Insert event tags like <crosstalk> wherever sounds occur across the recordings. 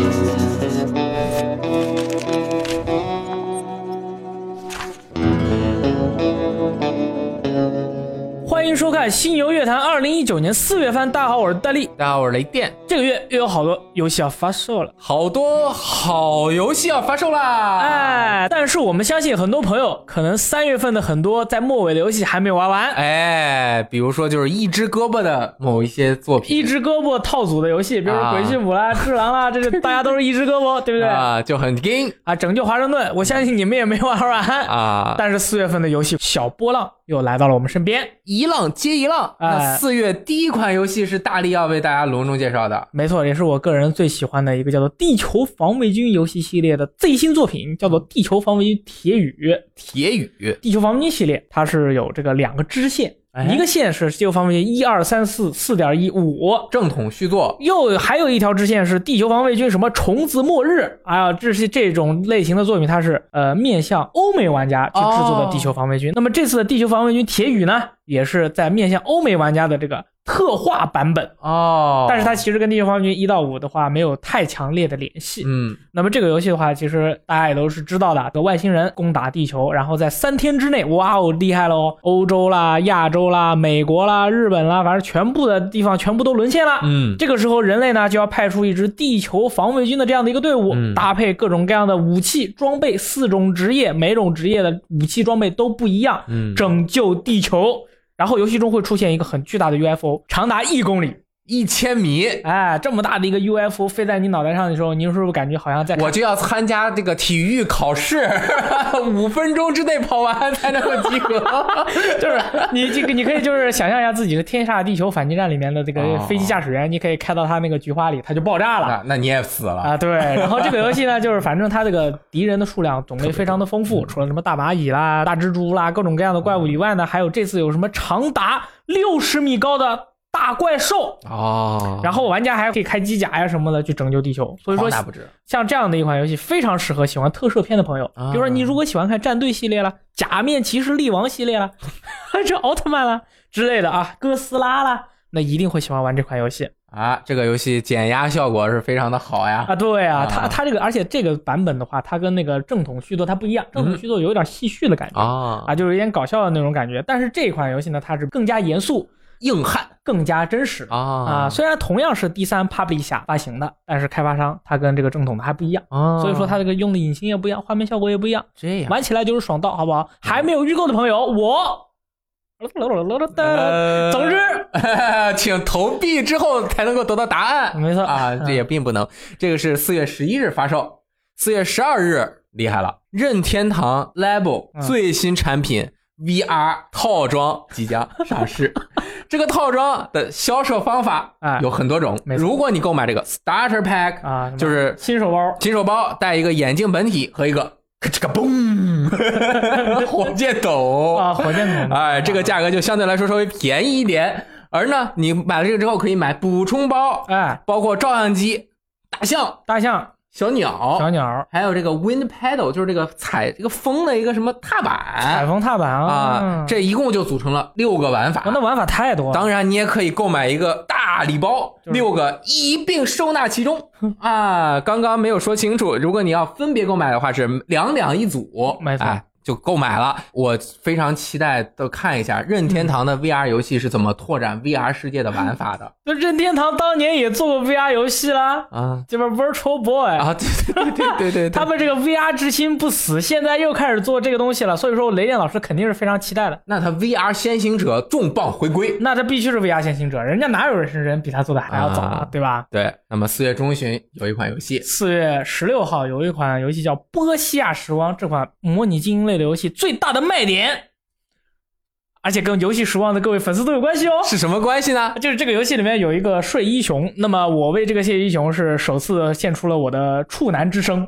欢迎看《犀牛乐坛》二零一九年四月份。大家好，我是戴笠。大家好，我是雷电。这个月又有好多游戏要发售了，好多好游戏要发售啦！哎，但是我们相信很多朋友可能三月份的很多在末尾的游戏还没有玩完。哎，比如说就是一只胳膊的某一些作品，一只胳膊套组的游戏，比如鬼泣五啦、<laughs> 智狼啦，这个大家都是一只胳膊，<laughs> 对不对？啊就很硬啊，拯救华盛顿，我相信你们也没玩完。啊，但是四月份的游戏小波浪又来到了我们身边。一浪接一浪。哎那四月第一款游戏是大力要为大家隆重介绍的，没错，也是我个人最喜欢的一个叫做《地球防卫军》游戏系列的最新作品，叫做《地球防卫军铁雨》。铁雨。地球防卫军系列它是有这个两个支线，哎一个线是地球防卫军一二三四四点一五，正统续作又还有一条支线是地球防卫军什么虫子末日，哎呀，这是这种类型的作品，它是呃面向欧美玩家去制作的地球防卫军。那么这次的地球防卫军铁雨呢，也是在面向欧美玩家的这个特化版本。哦，但是它其实跟地球防卫军一到五的话没有太强烈的联系。嗯那么这个游戏的话，其实大家也都是知道的，有外星人攻打地球，然后在三天之内，哇哦，厉害喽！欧洲啦、亚洲啦、美国啦、日本啦，反正全部的地方全部都沦陷了。嗯这个时候，人类呢就要派出一支地球防卫军的这样的一个队伍，嗯搭配各种各样的武器装备，四种职业，每种职业的武器装备都不一样，嗯，拯救地球。然后游戏中会出现一个很巨大的 UFO，长达一公里，一千米，哎，这么大的一个 UFO 飞在你脑袋上的时候，你是不是感觉好像在我就要参加这个体育考试，<laughs> 五分钟之内跑完才能够及格。<laughs> 就是你这个，你可以就是想象一下自己是《天下地球反击战》里面的这个哦。飞机驾驶员，你可以开到他那个菊花里，它就爆炸了。那那你也死了。啊，对，然后这个游戏呢，就是反正它这个敌人的数量种类非常的丰嗯。富，除了什么大蚂蚁啦、大蜘蛛啦、各种各样的怪物以外呢，还有这次有什么长达六十米高的大怪兽，哦然后玩家还可以开机甲呀什么的去拯救地球。所以说。像这样的一款游戏非常适合喜欢特摄片的朋友，啊比如说你如果喜欢看战队系列了、假面骑士力王系列了，<laughs> 这奥特曼啦之类的啊，哥斯拉啦，那一定会喜欢玩这款游戏啊，这个游戏减压效果是非常的好呀。啊。对啊，啊它它这个，而且这个版本的话，它跟那个正统续作它不一样，正统续作有点戏谑的感觉。啊啊，就是有点搞笑的那种感觉，但是这款游戏呢，它是更加严肃、硬汉更加真实啊啊。虽然同样是第三 Publisher 发行的，但是开发商他跟这个正统的还不一样，啊所以说他这个用的引擎也不一样，画面效果也不一样。这样。玩起来就是爽到，好不好？还没有预购的朋友，我，呃总之，<laughs> 请投币之后才能够得到答案。没错啊，嗯这也并不能。这个是四月十一日发售，四月十二日厉害了，任天堂 Label 嗯最新产品 VR 套装即将 <laughs> 上市。这个套装的销售方法哎有很多种。如果你购买这个 Starter Pack 啊，就是新手包，新手包，带一个眼镜本体和一个咔哧个嘣 <laughs> 火箭筒。啊，火箭筒，哎，这个价格就相对来说稍微便宜一点。而呢，你买了这个之后，可以买补充包，哎，包括照相机、大象、大象、小鸟，小鸟、还有这个 wind pedal，就是这个踩这个风的一个什么踏板，踩风踏板啊，这一共就组成了六个玩法。哇。那玩法太多了。当然，你也可以购买一个大礼包，就是。六个一并收纳其中。啊。刚刚没有说清楚，如果你要分别购买的话，是两两一组，没错。哎就购买了。我非常期待的看一下任天堂的 VR 游戏是怎么拓展 VR 世界的玩法的 <laughs> 那任天堂当年也做过 VR 游戏啦，啊这边 Virtual Boy 啊！对对对对对对，<laughs> 他们这个 VR 之心不死，现在又开始做这个东西了，所以说雷电老师肯定是非常期待的。那他 VR 先行者重磅回归。那这必须是 VR 先行者，人家哪有人是人比他做的还要早啊啊，对吧？对，那么四月中旬有一款游戏，四月十六号有一款游戏叫《波西亚时光》，这款模拟经营类的游戏最大的卖点，而且跟游戏时望的各位粉丝都有关系哦。是什么关系呢？就是这个游戏里面有一个睡衣熊，那么我为这个睡衣熊是首次献出了我的处男之声，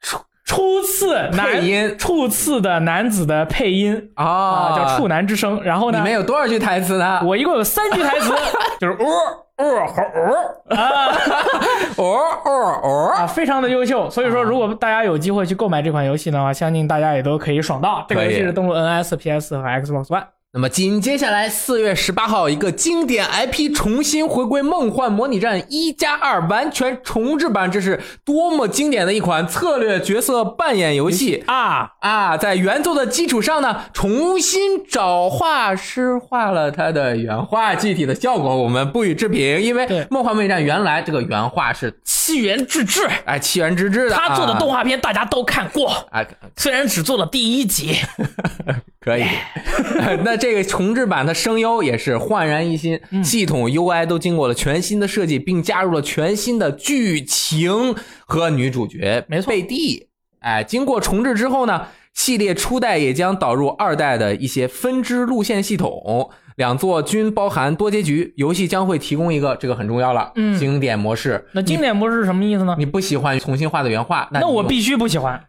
初初次男配音初次的男子的配音啊、啊叫处男之声。然后呢，里面有多少句台词呢？我一共有三句台词，<laughs> 就是哦哦吼哦啊哦哦哦啊，非常的优秀。所以说，如果大家有机会去购买这款游戏的话，相信大家也都可以爽到。这个游戏是登陆 NS、PS 和 Xbox One。那么紧接下来，四月十八号，一个经典 IP 重新回归《梦幻模拟战一加二》完全重置版，这是多么经典的一款策略角色扮演游戏啊啊！在原作的基础上呢，重新找画师画了它的原画，具体的效果我们不予置评，因为《梦幻模拟战》原来这个原画是七元之治，哎七元之治的，他做的动画画片大家都看过，哎虽然只做了第一集。<laughs> 可以，<laughs> 那这个重置版的声优也是焕然一新，嗯。系统 UI 都经过了全新的设计，并加入了全新的剧情和女主角没错。贝蒂。哎，经过重置之后呢，系列初代也将导入二代的一些分支路线系统，两座均包含多结局。游戏将会提供一个，这个很重要了，嗯经典模式。那经典模式是什么意思呢？你不喜欢重新画的原画，那那我必须不喜欢。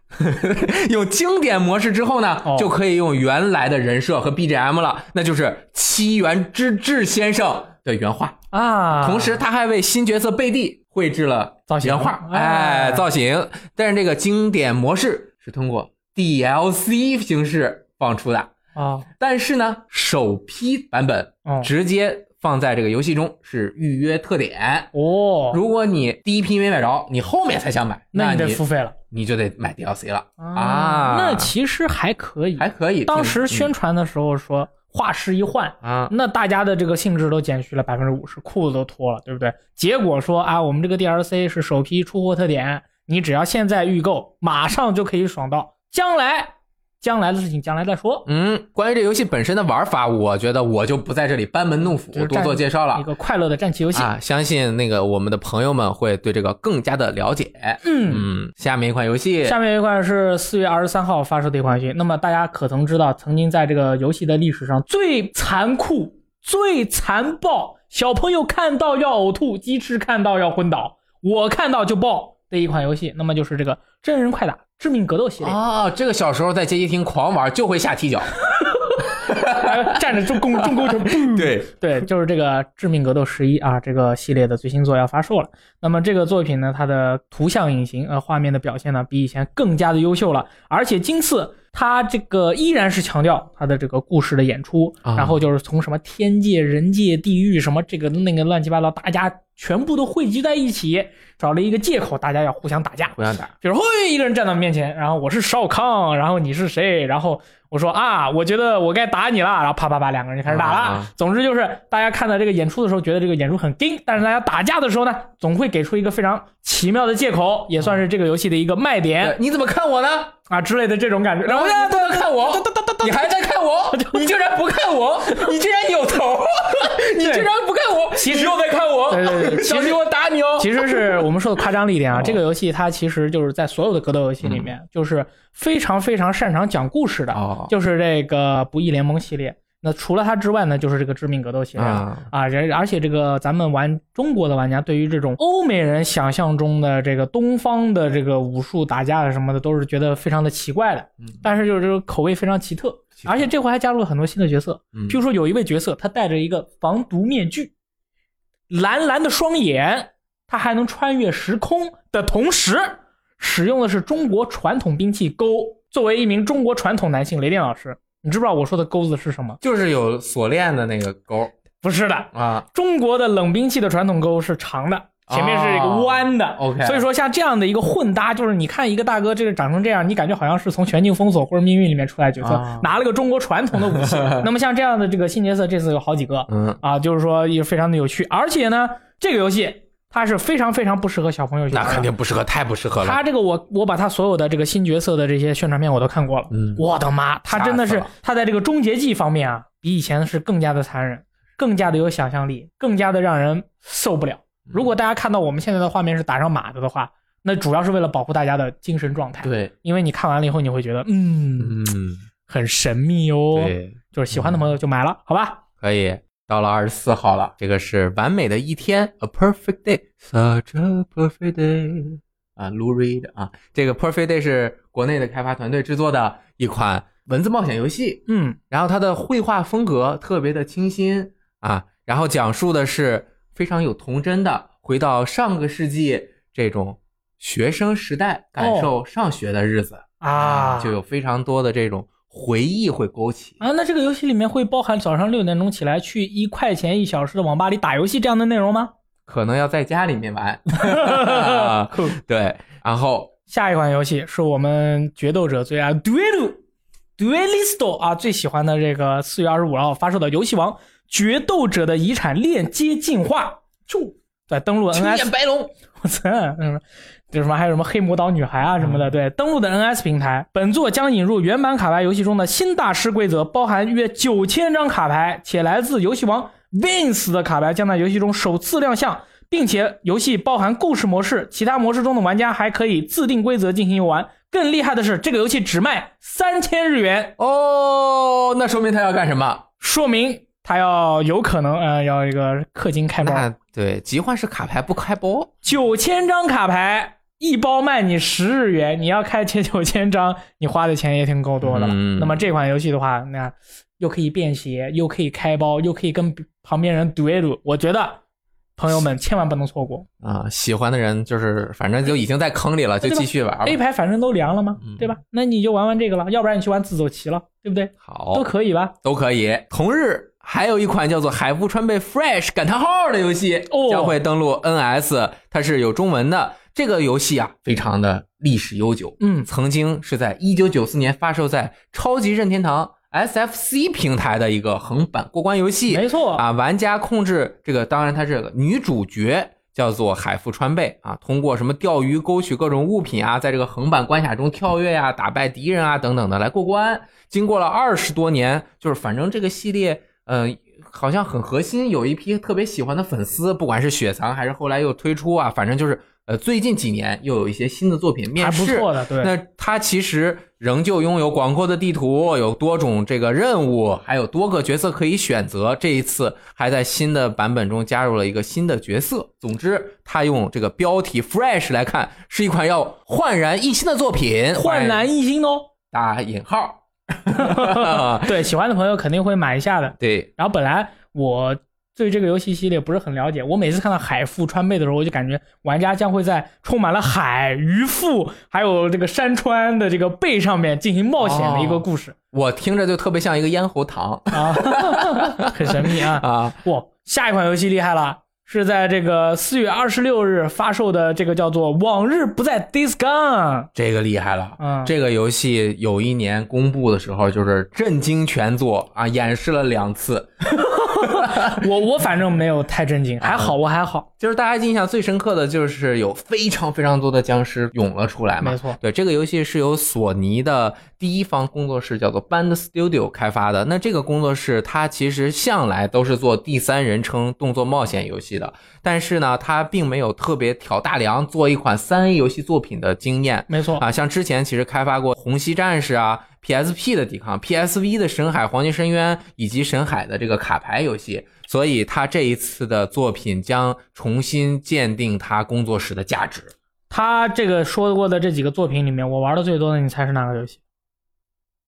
<laughs> 有经典模式之后呢，哦就可以用原来的人设和 BGM 了，那就是七原之治先生的原画。啊，同时，他还为新角色贝蒂绘制了造型原画，哎哎，造型。但是这个经典模式是通过 DLC 形式放出的，啊，但是呢，首批版本哦直接放在这个游戏中是预约特点。哦，如果你第一批没买着，你后面才想买，那你你得付费了你就得买 DLC 了啊。那其实还可以，还可以。当时嗯宣传的时候说画师一换，啊，那大家的这个兴致都减去了百分之五十，裤子都脱了，对不对？结果说啊，我们这个 DLC 是首批出货特点，你只要现在预购，马上就可以爽到，将来将来的事情将来再说。嗯，关于这游戏本身的玩法，我觉得我就不在这里班门弄斧就多做介绍了一个快乐的战棋游戏。啊，相信那个我们的朋友们会对这个更加的了解。嗯，嗯，下面一款游戏，下面一款是四月二十三号发售的一款游戏。那么大家可曾知道，曾经在这个游戏的历史上最残酷、最残暴，小朋友看到要呕吐，鸡翅看到要昏倒，我看到就爆的一款游戏，那么就是这个真人快打《致命格斗》系列。啊，这个小时候在街机厅狂玩，就会下踢脚。<laughs> 哎站着中攻中勾拳，砰对，对，就是这个《致命格斗十一》啊，这个系列的最新作要发售了。那么这个作品呢，它的图像引擎呃画面的表现呢，比以前更加的优秀了，而且今次它这个依然是强调它的这个故事的演出，啊然后就是从什么天界、人界、地狱什么这个那个乱七八糟，大家全部都汇集在一起，找了一个借口，大家要互相打架。互相打。比如嘿，一个人站到面前，然后我是少康，然后你是谁？然后我说啊，我觉得我该打你了，然后啪啪啪，两个人就开始打了。啊总之就是大家看到这个演出的时候，觉得这个演出很硬，但是大家打架的时候呢，总会给出一个非常奇妙的借口，也算是这个游戏的一个卖点对你怎么看我呢？啊之类的这种感觉。然后然后你不能看我，你还在看我，<laughs> 你竟然不看我，你竟然扭头，你竟然不看我，其实你又在看我，对对对？小心我打你哦。其实是我们说的夸张了一点啊，哦 <laughs> 这个游戏它其实就是在所有的格斗游戏里面，就是非常非常擅长讲故事的，哦。就是这个不义联盟系列。那除了它之外呢，就是这个致命格斗系列了啊啊，人而且这个咱们玩中国的玩家对于这种欧美人想象中的这个东方的这个武术打架什么的，都是觉得非常的奇怪的。嗯但是就是这个口味非常奇特，奇特而且这回还加入了很多新的角色，嗯譬如说有一位角色，他戴着一个防毒面具，蓝蓝的双眼，他还能穿越时空的同时，使用的是中国传统兵器钩。作为一名中国传统男性，雷电老师，你知不知道我说的钩子是什么？就是有锁链的那个钩不是的，啊，中国的冷兵器的传统钩是长的，前面是一个弯的。哦 OK 所以说像这样的一个混搭，就是你看一个大哥这个长成这样，你感觉好像是从《全境封锁》或者《命运》里面出来角色，啊拿了个中国传统的武器。<laughs> 那么像这样的这个新角色，这次有好几个嗯，啊，就是说也非常的有趣。而且呢，这个游戏它是非常非常不适合小朋友去那。肯定不适合，太不适合了。他这个我我把他所有的这个新角色的这些宣传片我都看过了，嗯我的妈，他真的是他在这个终结技方面啊，比以前是更加的残忍，更加的有想象力，更加的让人受不了。如果大家看到我们现在的画面是打上码的的话，那主要是为了保护大家的精神状态，对，因为你看完了以后你会觉得，嗯，嗯，很神秘哦，对，就是喜欢的朋友就买了，好吧？可以。到了二十四号了，这个是完美的一天，A perfect day，such a perfect day 啊，Lou Reed 啊，这个 Perfect Day 是国内的开发团队制作的一款文字冒险游戏，嗯，然后它的绘画风格特别的清新啊，然后讲述的是非常有童真的，回到上个世纪这种学生时代，感受上学的日子、啊，就有非常多的这种回忆会勾起。啊，那这个游戏里面会包含早上六点钟起来去一块钱一小时的网吧里打游戏这样的内容吗？可能要在家里面玩。<laughs> 对，然后下一款游戏是我们决斗者最爱 Duel Duelisto 啊最喜欢的这个四月二十五号发售的游戏王决斗者的遗产链接进化，就在登录 NS 眼白龙，<laughs> 我操，嗯，就什么还有什么黑魔导女孩啊什么的，对，登录的 NS 平台，本作将引入原版卡牌游戏中的新大师规则，包含约九千张卡牌，且来自游戏王 Vince 的卡牌将在游戏中首次亮相，并且游戏包含故事模式，其他模式中的玩家还可以自定规则进行游玩。更厉害的是，这个游戏只卖三千日元，哦，那说明他要干什么？说明它要有可能呃要一个氪金开包。那对，集换式卡牌不开包，九千张卡牌，一包卖你十日元，你要开前九千张，你花的钱也挺够多的了。嗯那么这款游戏的话，那又可以便携，又可以开包，又可以跟旁边人 duel，我觉得朋友们千万不能错过。啊、喜欢的人就是反正就已经在坑里了，就继续玩吧。A 牌反正都凉了嘛，嗯对吧？那你就玩玩这个了，要不然你去玩自走棋了，对不对？好，都可以吧？都可以。同日，还有一款叫做《海富川贝 Fresh 感叹号》的游戏哦将会登陆 NS，它是有中文的。这个游戏啊，非常的历史悠久，嗯，曾经是在一九九四年发售在超级任天堂 SFC 平台的一个横版过关游戏。没错，啊，玩家控制这个，当然它这个女主角叫做海富川贝啊，通过什么钓鱼勾取各种物品啊，在这个横版关卡中跳跃呀、打败敌人啊等等的来过关。经过了二十多年，就是反正这个系列，呃，好像很核心，有一批特别喜欢的粉丝，不管是雪藏还是后来又推出啊，反正就是呃，最近几年又有一些新的作品面还不世，错的，对。那它其实仍旧拥有广阔的地图，有多种这个任务，还有多个角色可以选择。这一次还在新的版本中加入了一个新的角色。总之，它用这个标题 “fresh” 来看，是一款要焕然一新的作品。焕然一新哦，打引号，<laughs> 对，喜欢的朋友肯定会买一下的。对，然后本来我对这个游戏系列不是很了解，我每次看到海富川贝的时候，我就感觉玩家将会在充满了海、鱼腹还有这个山川的这个背上面进行冒险的一个故事、我听着就特别像一个咽喉糖啊，<laughs> 很神秘啊！<laughs> 啊。哇，下一款游戏厉害了。是在这个四月二十六日发售的，这个叫做《往日不再 Days Gone》。这个厉害了，嗯这个游戏有一年公布的时候，就是震惊全作啊，演示了两次，<laughs> <laughs> 我我反正没有太震惊，还好我还好。就是大家印象最深刻的就是有非常非常多的僵尸涌了出来嘛。没错对，这个游戏是由索尼的第一方工作室叫做 Band Studio 开发的。那这个工作室它其实向来都是做第三人称动作冒险游戏的，但是呢，它并没有特别挑大梁做一款三 A 游戏作品的经验。没错，啊，像之前其实开发过《红溪战士》啊、PSP 的抵抗、PSV 的《神海黄金深渊》以及《神海》的这个卡牌游戏，所以他这一次的作品将重新鉴定他工作室的价值。他这个说过的这几个作品里面，我玩的最多的，你猜是哪个游戏？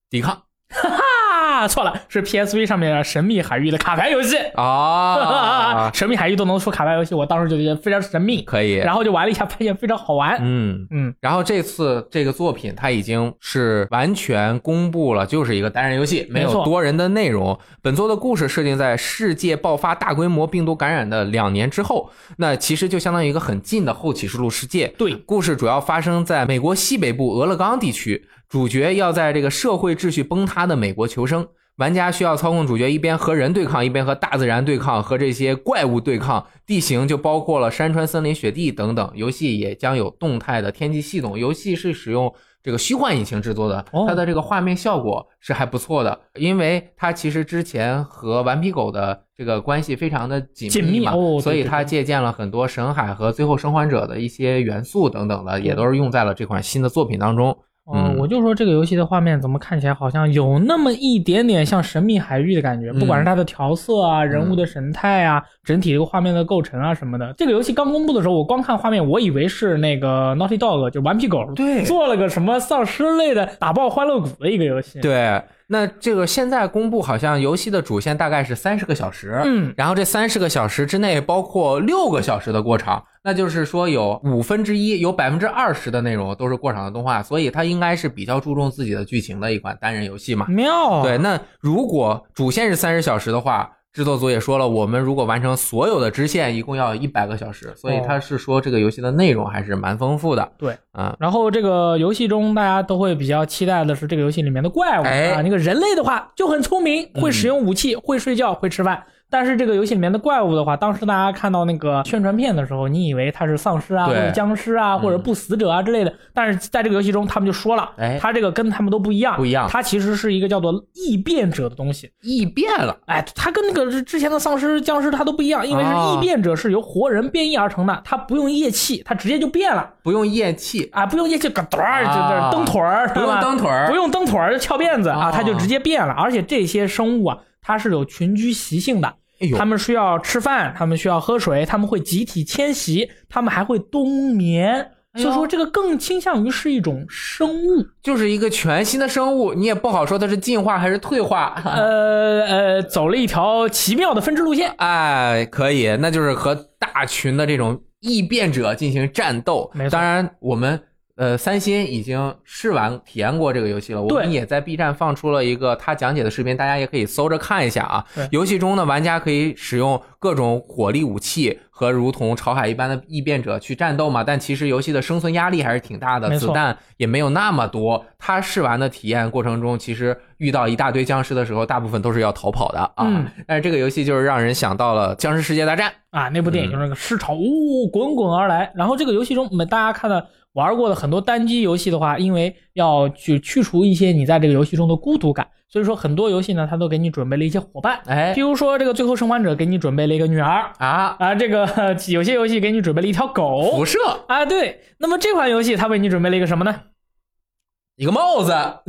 抵抗哈，<laughs> 错了，是 PSV 上面的《神秘海域》的卡牌游戏。啊，<laughs> 神秘海域都能出卡牌游戏，我当时就觉得非常神秘，可以，然后就玩了一下，发现非常好玩。嗯。嗯，然后这次这个作品它已经是完全公布了，就是一个单人游戏，没有多人的内容。本作的故事设定在世界爆发大规模病毒感染的两年之后，那其实就相当于一个很近的后启示录世界。对，故事主要发生在美国西北部俄勒冈地区，主角要在这个社会秩序崩塌的美国求生。玩家需要操控主角一边和人对抗，一边和大自然对抗，和这些怪物对抗。地形就包括了山川、森林、雪地等等。游戏也将有动态的天气系统。游戏是使用这个虚幻引擎制作的，哦它的这个画面效果是还不错的，因为它其实之前和顽皮狗的这个关系非常的紧紧密嘛，哦所以它借鉴了很多神海和最后生还者的一些元素等等的，也都是用在了这款新的作品当中。哦、嗯我就说这个游戏的画面怎么看起来好像有那么一点点像神秘海域的感觉，嗯不管是它的调色啊、人物的神态啊、整体这个画面的构成啊什么的。这个游戏刚公布的时候，我光看画面，我以为是那个 Naughty Dog 就顽皮狗对做了个什么丧尸类的打爆欢乐谷的一个游戏。，对，那这个现在公布好像游戏的主线大概是三十个小时，嗯，然后这三十个小时之内包括六个小时的过场，那就是说有五分之一，有百分之二十的内容都是过场的动画，所以它应该是比较注重自己的剧情的一款单人游戏嘛。妙。对，，那如果主线是三十小时的话，制作组也说了，我们如果完成所有的支线，一共要一百个小时，所以哦他是说这个游戏的内容还是蛮丰富的。对，啊、然后这个游戏中，大家都会比较期待的是这个游戏里面的怪物、哎啊。那个人类的话就很聪明，会使用武器，会睡觉，会吃饭。但是这个游戏里面的怪物的话，当时大家看到那个宣传片的时候，你以为它是丧尸啊，或者僵尸啊，嗯或者不死者啊之类的。但是在这个游戏中，他们就说了，哎它这个跟他们都不一样，不一样它其实是一个叫做异变者的东西。异变了，哎，它跟那个之前的丧尸、僵尸它都不一样，因为是哦异变者是由活人变异而成的，它不用液气，它直接就变了。不用液气，啊，不用液气，嘎噔儿就啊是蹬腿儿，不用蹬腿儿不用蹬腿儿就翘辫子啊，哦它就直接变了。而且这些生物啊，它是有群居习性的，它，们需要吃饭，它们需要喝水，它们会集体迁徙，它们还会冬眠。所以说，这个更倾向于是一种生物，就是一个全新的生物，你也不好说它是进化还是退化。呃呃，走了一条奇妙的分支路线。哎，可以，那就是和大群的这种异变者进行战斗。没错当然我们。呃，三星已经试玩体验过这个游戏了，我们也在 B 站放出了一个他讲解的视频，大家也可以搜着看一下啊。游戏中呢，玩家可以使用各种火力武器和如同潮海一般的异变者去战斗嘛，但其实游戏的生存压力还是挺大的，子弹也没有那么多。他试玩的体验过程中，其实遇到一大堆僵尸的时候，大部分都是要逃跑的啊。嗯但是这个游戏就是让人想到了《僵尸世界大战》。啊，那部电影就是那个尸潮呜、滚滚而来。然后这个游戏中，我们大家看到玩过的很多单机游戏的话，因为要去去除一些你在这个游戏中的孤独感，所以说很多游戏呢，它都给你准备了一些伙伴。哎譬如说这个《最后生还者》给你准备了一个女儿啊，啊，这个呃 <laughs> 有些游戏给你准备了一条狗辐射啊，对。那么这款游戏它为你准备了一个什么呢？一个帽子啊，<laughs>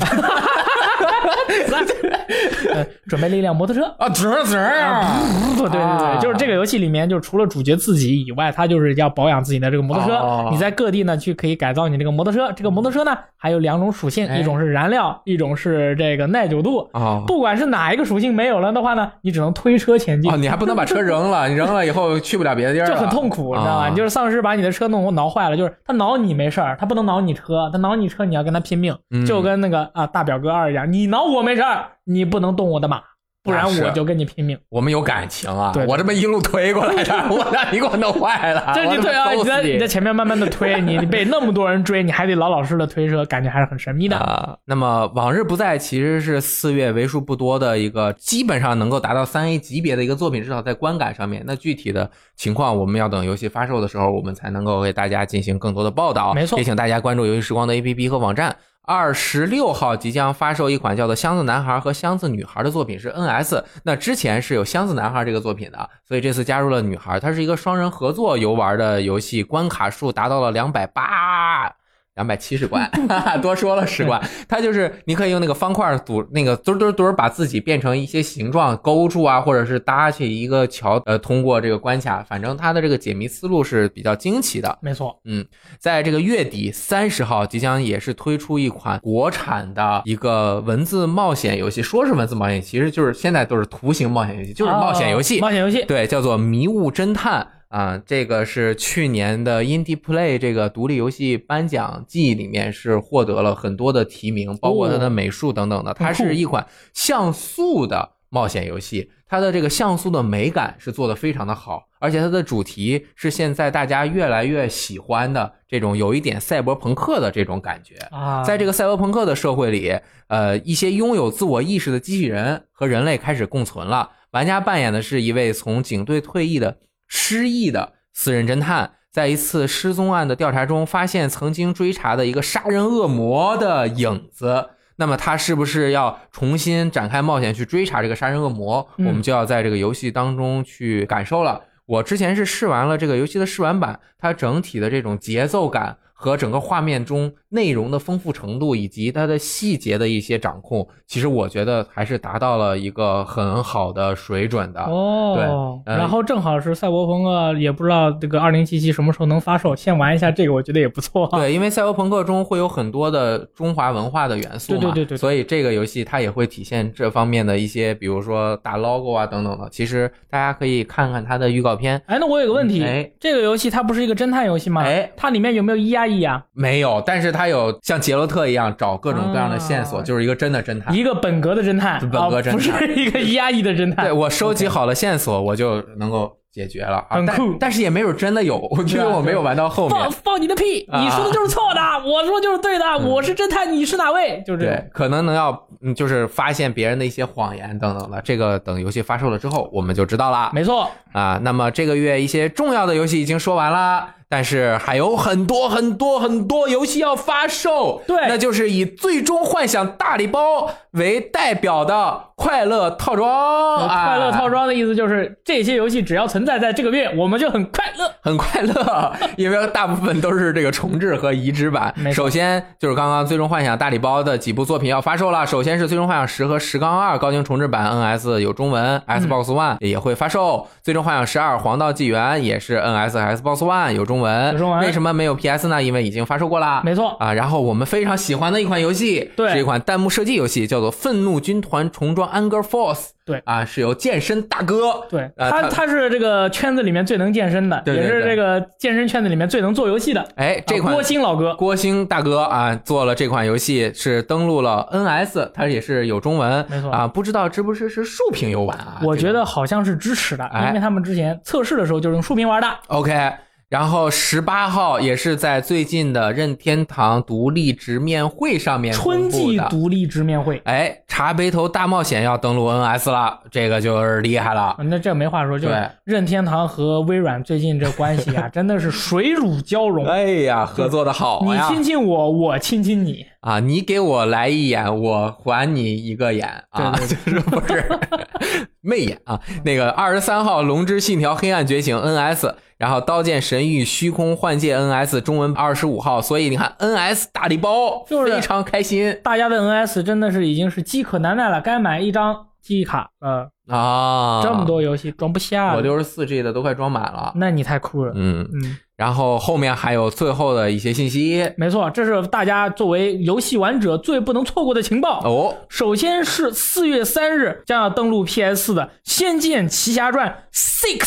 <laughs> 呃，准备了一辆摩托车。滋儿滋儿啊，不对对啊对，就是这个游戏里面，就除了主角自己以外，他就是要保养自己的这个摩托车。哦你在各地呢去可以改造你这个摩托车。这个摩托车呢还有两种属性，哎一种是燃料，一种是这个耐久度。哦不管是哪一个属性没有了的话呢，你只能推车前进。哦，你还不能把车扔了，你扔了以后去不了别的地儿了，就很痛苦，你知道吧？啊你就是丧尸把你的车弄挠坏了，就是他挠你没事儿，他不能挠你车，他挠你车你要跟他拼命，嗯就跟那个啊大表哥二一样，你挠我没事儿，你不能动我的马，不然我就跟你拼命。我们有感情啊，对对我这么一路推过来的，我让你给我弄坏了，<laughs> 这我他妈就对啊，你在你在前面慢慢的推，你 <laughs> 被那么多人追，你还得老老实实的推车，感觉还是很神秘的。啊、那么《往日不在》其实是四月为数不多的一个基本上能够达到三 A 级别的一个作品，至少在观感上面。那具体的情况，我们要等游戏发售的时候，我们才能够为大家进行更多的报道。没错也请大家关注游戏时光的 APP 和网站。二十六号即将发售一款叫做《箱子男孩》和《箱子女孩》的作品，是 NS。那之前是有《箱子男孩》这个作品的，所以这次加入了女孩。它是一个双人合作游玩的游戏，关卡数达到了两百八。两百七十关，<laughs> 多说了十关。它就是你可以用那个方块堵那个墩墩墩，把自己变成一些形状勾住啊，或者是搭起一个桥，呃，通过这个关卡。反正它的这个解谜思路是比较惊奇的。没错，嗯在这个月底三十号，即将也是推出一款国产的一个文字冒险游戏，说是文字冒险，其实就是现在都是图形冒险游戏，就是冒险游戏。啊冒险游戏。对，叫做《迷雾侦探》啊，这个是去年的 Indie Play 这个独立游戏颁奖季里面是获得了很多的提名，包括它的美术等等的。它是一款像素的冒险游戏，它的这个像素的美感是做的非常的好，而且它的主题是现在大家越来越喜欢的这种有一点赛博朋克的这种感觉。啊，在这个赛博朋克的社会里，呃，一些拥有自我意识的机器人和人类开始共存了。玩家扮演的是一位从警队退役的失忆的私人侦探，在一次失踪案的调查中，发现曾经追查的一个杀人恶魔的影子。那么他是不是要重新展开冒险去追查这个杀人恶魔？嗯我们就要在这个游戏当中去感受了。我之前是试完了这个游戏的试玩版，它整体的这种节奏感和整个画面中内容的丰富程度以及它的细节的一些掌控，其实我觉得还是达到了一个很好的水准的。哦，对嗯然后正好是赛博朋克，也不知道这个二零七七什么时候能发售，先玩一下这个，我觉得也不错。对，因为赛博朋克中会有很多的中华文化的元素嘛，对对对对对所以这个游戏它也会体现这方面的一些，比如说大 logo 啊等等的。其实大家可以看看它的预告片，哎，那我有个问题，哎这个游戏它不是一个侦探游戏吗？哎它里面有没有一呀一呀？没有，但是它有像杰洛特一样找各种各样的线索，啊就是一个真的侦探。一个本格的侦探，本格侦探啊不是一个一压抑的侦探。对我收集好了线索，我就能够解决了很酷但是也没有真的有，因为我没有玩到后面放。放你的屁！啊你说的就是错的，<laughs> 我说就是对的。我是侦探，你是哪位？就是对，可能能要嗯，就是发现别人的一些谎言等等的，这个等游戏发售了之后我们就知道了。没错。啊，那么这个月一些重要的游戏已经说完了，但是还有很多很多很多游戏要发售。对那就是以《最终幻想大礼包》为代表的快乐套装。啊快乐套装的意思就是这些游戏只要存在在这个月，我们就很快乐。很快乐，<laughs> 因为大部分都是这个重置和移植版首先就是刚刚《最终幻想大礼包》的几部作品要发售了。首先是《最终幻想十》和《十杠二》高清重置版，NS 有中文，Xbox One 也会发售。最终幻想十二《黄道纪元》也是 NS 和 Xbox One 有中文。有中文为什么没有 PS 呢？因为已经发售过了。没错，啊，然后我们非常喜欢的一款游戏，对是一款弹幕射击游戏，叫做《愤怒军团重装 Anger Force》。对啊，是由健身大哥对啊他他他是这个圈子里面最能健身的，也是这个健身圈子里面最能做游戏的。哎，这款啊郭鑫老哥，郭兴大哥啊，做了这款游戏是登录了 NS，它也是有中文，没错啊，不知道支不支持竖屏游玩啊？我觉得好像是支持的，哎因为他们之前测试的时候就是用竖屏玩的。OK。然后十八号也是在最近的任天堂独立直面会上面春季独立直面会，哎，茶杯头大冒险要登陆 NS 了，这个就是厉害了。那这没话说，就是任天堂和微软最近这关系啊，<laughs> 真的是水乳交融。哎呀，合作的好你！亲亲我，我亲亲你。啊，你给我来一眼，我还你一个眼啊，对 <laughs> 就是不是 <laughs> 媚眼啊？那个二十三号《龙之信条：黑暗觉醒》NS，然后《刀剑神域：虚空幻界》NS 中文二十五号，所以你看 NS 大礼包，就是非常开心大家的 NS 真的是已经是饥渴难耐了，该买一张记忆卡。呃，啊！这么，多游戏装不下，我六十四 G 的都快装满了。那你太酷了。嗯，嗯，然后后面还有最后的一些信息没错，这是大家作为游戏玩者最不能错过的情报。哦，首先是四月三日将要登陆 PS 4的《仙剑奇侠传 Six》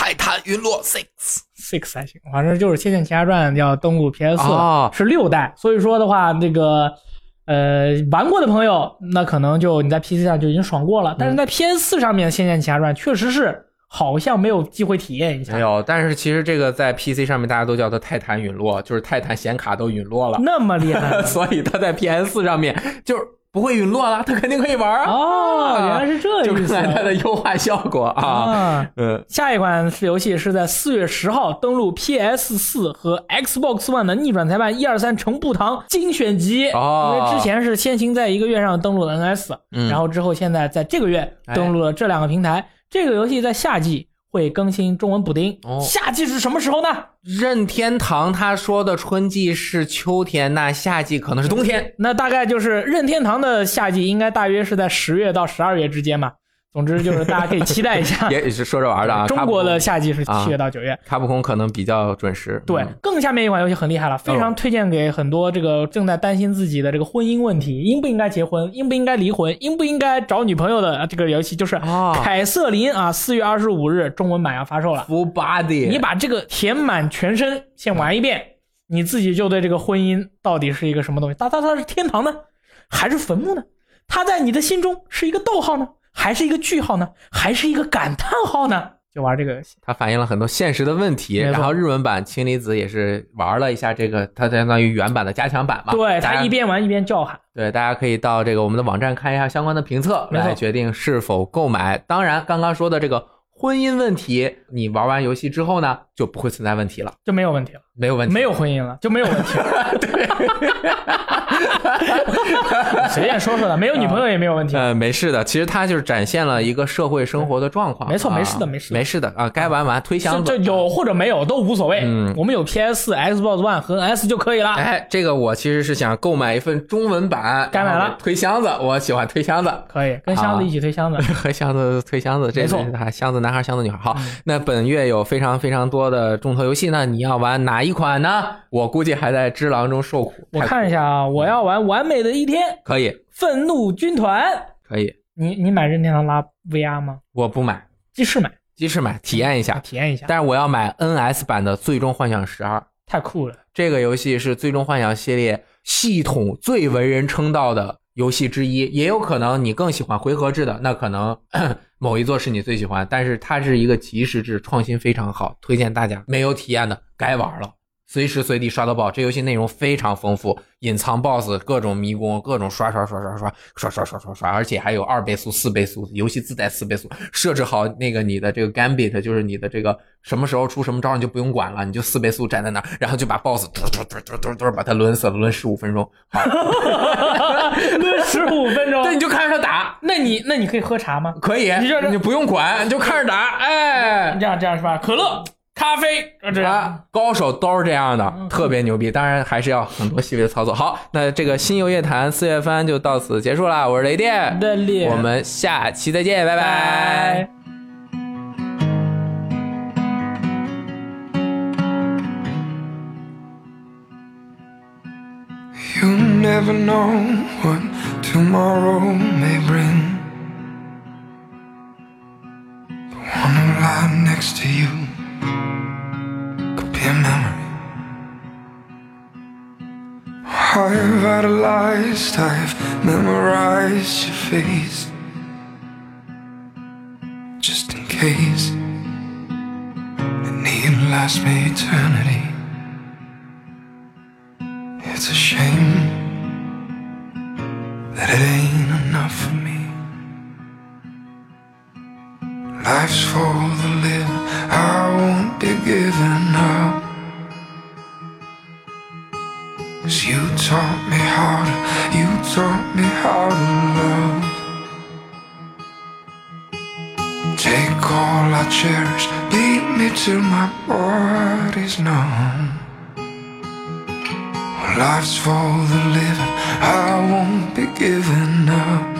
泰坦陨落 Six。Six 还行，反正就是《仙剑奇侠传》要登陆 PS 4了哦。是六代，所以说的话，那个呃玩过的朋友，那可能就你在 PC 上就已经爽过了，但是在 PS 4上面，《仙剑奇侠传》确实是好像没有机会体验一下。没，有，但是其实这个在 PC 上面大家都叫它泰坦陨落，就是泰坦显卡都陨落了，那么厉害。<laughs> 所以它在 PS 上面就是不会陨落了，他肯定可以玩啊。哦，原来是这就意思看它的优化效果啊。啊。嗯，下一款是游戏是在四月十号登陆 PS 四和 Xbox One 的逆转裁判一二三成步堂精选集，哦因为之前是先行在一个月上登陆了 NS，、嗯然后之后现在在这个月登陆了这两个平台。这个游戏在夏季会更新中文补丁，哦夏季是什么时候呢？任天堂他说的春季是秋天，那夏季可能是冬天。那大概就是任天堂的夏季应该大约是在十月到十二月之间嘛。总之就是大家可以期待一下。<laughs> 也是说着玩的啊。中国的夏季是啊七月到九月。卡普空可能比较准时。对嗯，更下面一款游戏很厉害了，非常推荐给很多这个正在担心自己的这个婚姻问题，应不应该结婚，应不应该离婚，应不应该找女朋友的这个游戏，就是啊凯瑟琳啊，四月二十五日中文版要发售了。Full Body，你把这个填满全身先玩一遍，你自己就对这个婚姻到底是一个什么东西？它它它是天堂呢，还是坟墓呢？它在你的心中是一个逗号呢，还是一个句号呢，还是一个感叹号呢？就玩这个游戏。它反映了很多现实的问题。然后日文版氢离子也是玩了一下这个，它相当于原版的加强版嘛。对大家他一边玩一边叫喊。对，大家可以到这个我们的网站看一下相关的评测，来决定是否购买。当然，刚刚说的这个婚姻问题，你玩完游戏之后呢，就不会存在问题了，就没有问题了，没有问题。没有婚姻了，就没有问题了。<laughs> <laughs> 随便说说的，没有女朋友也没有问题。呃，没事的，其实它就是展现了一个社会生活的状况。没错啊没事的没事的没事的啊，该玩玩，推箱子。就有或者没有都无所谓，嗯我们有 PS、Xbox One 和 S 就可以了。哎，这个我其实是想购买一份中文版，该买了推箱子，我喜欢推箱子。可以跟箱子一起推箱子。<laughs> 和箱子推箱子，这没错箱子男孩，箱子女孩。好，那本月有非常非常多的重头游戏那，你要玩哪一款呢？我估计还在只狼中受苦。我看一下啊，我要玩完美的一天，可以，愤怒军团。可以，你你买任天堂拉 VR 吗？我不买，鸡翅买，鸡翅买体验一下，体验一下，但是我要买 NS 版的《最终幻想十二》。太酷了。这个游戏是《最终幻想》系列系统最为人称道的游戏之一，也有可能你更喜欢回合制的，那可能 <coughs> 某一座是你最喜欢，但是它是一个即时制，创新非常好，推荐大家没有体验的该玩了。随时随地刷到爆，这游戏内容非常丰富，隐藏 BOSS，各种迷宫，各种刷刷刷刷刷刷刷刷刷刷，而且还有二倍速、四倍速，游戏自带四倍速，设置好那个你的这个 gambit，就是你的这个什么时候出什么招你就不用管了，你就四倍速站在那儿，然后就把 BOSS 嘟嘟嘟嘟嘟嘟把它抡死了，抡十五分钟，好，<laughs> 抡十五分钟。<laughs> 对，你就看着他打，那你那你可以喝茶吗？可以，你不用管，你就看着打，哎，这样这样是吧？可乐、咖啡，这样。啊，高手都是这样的，嗯特别牛逼。当然还是要很多细微的操作。好，那这个新游乐坛四月番就到此结束了。我是雷电，我们下期再见，拜拜。拜。You could be a memory. I've idolized, I've memorized your face. Just in case it need last me eternity. It's a shame that it ain't enough for me. Life's for the living, taught me how to, you taught me how to love. Take all I cherish, beat me till my body's numb. Life's for the living, I won't be giving up.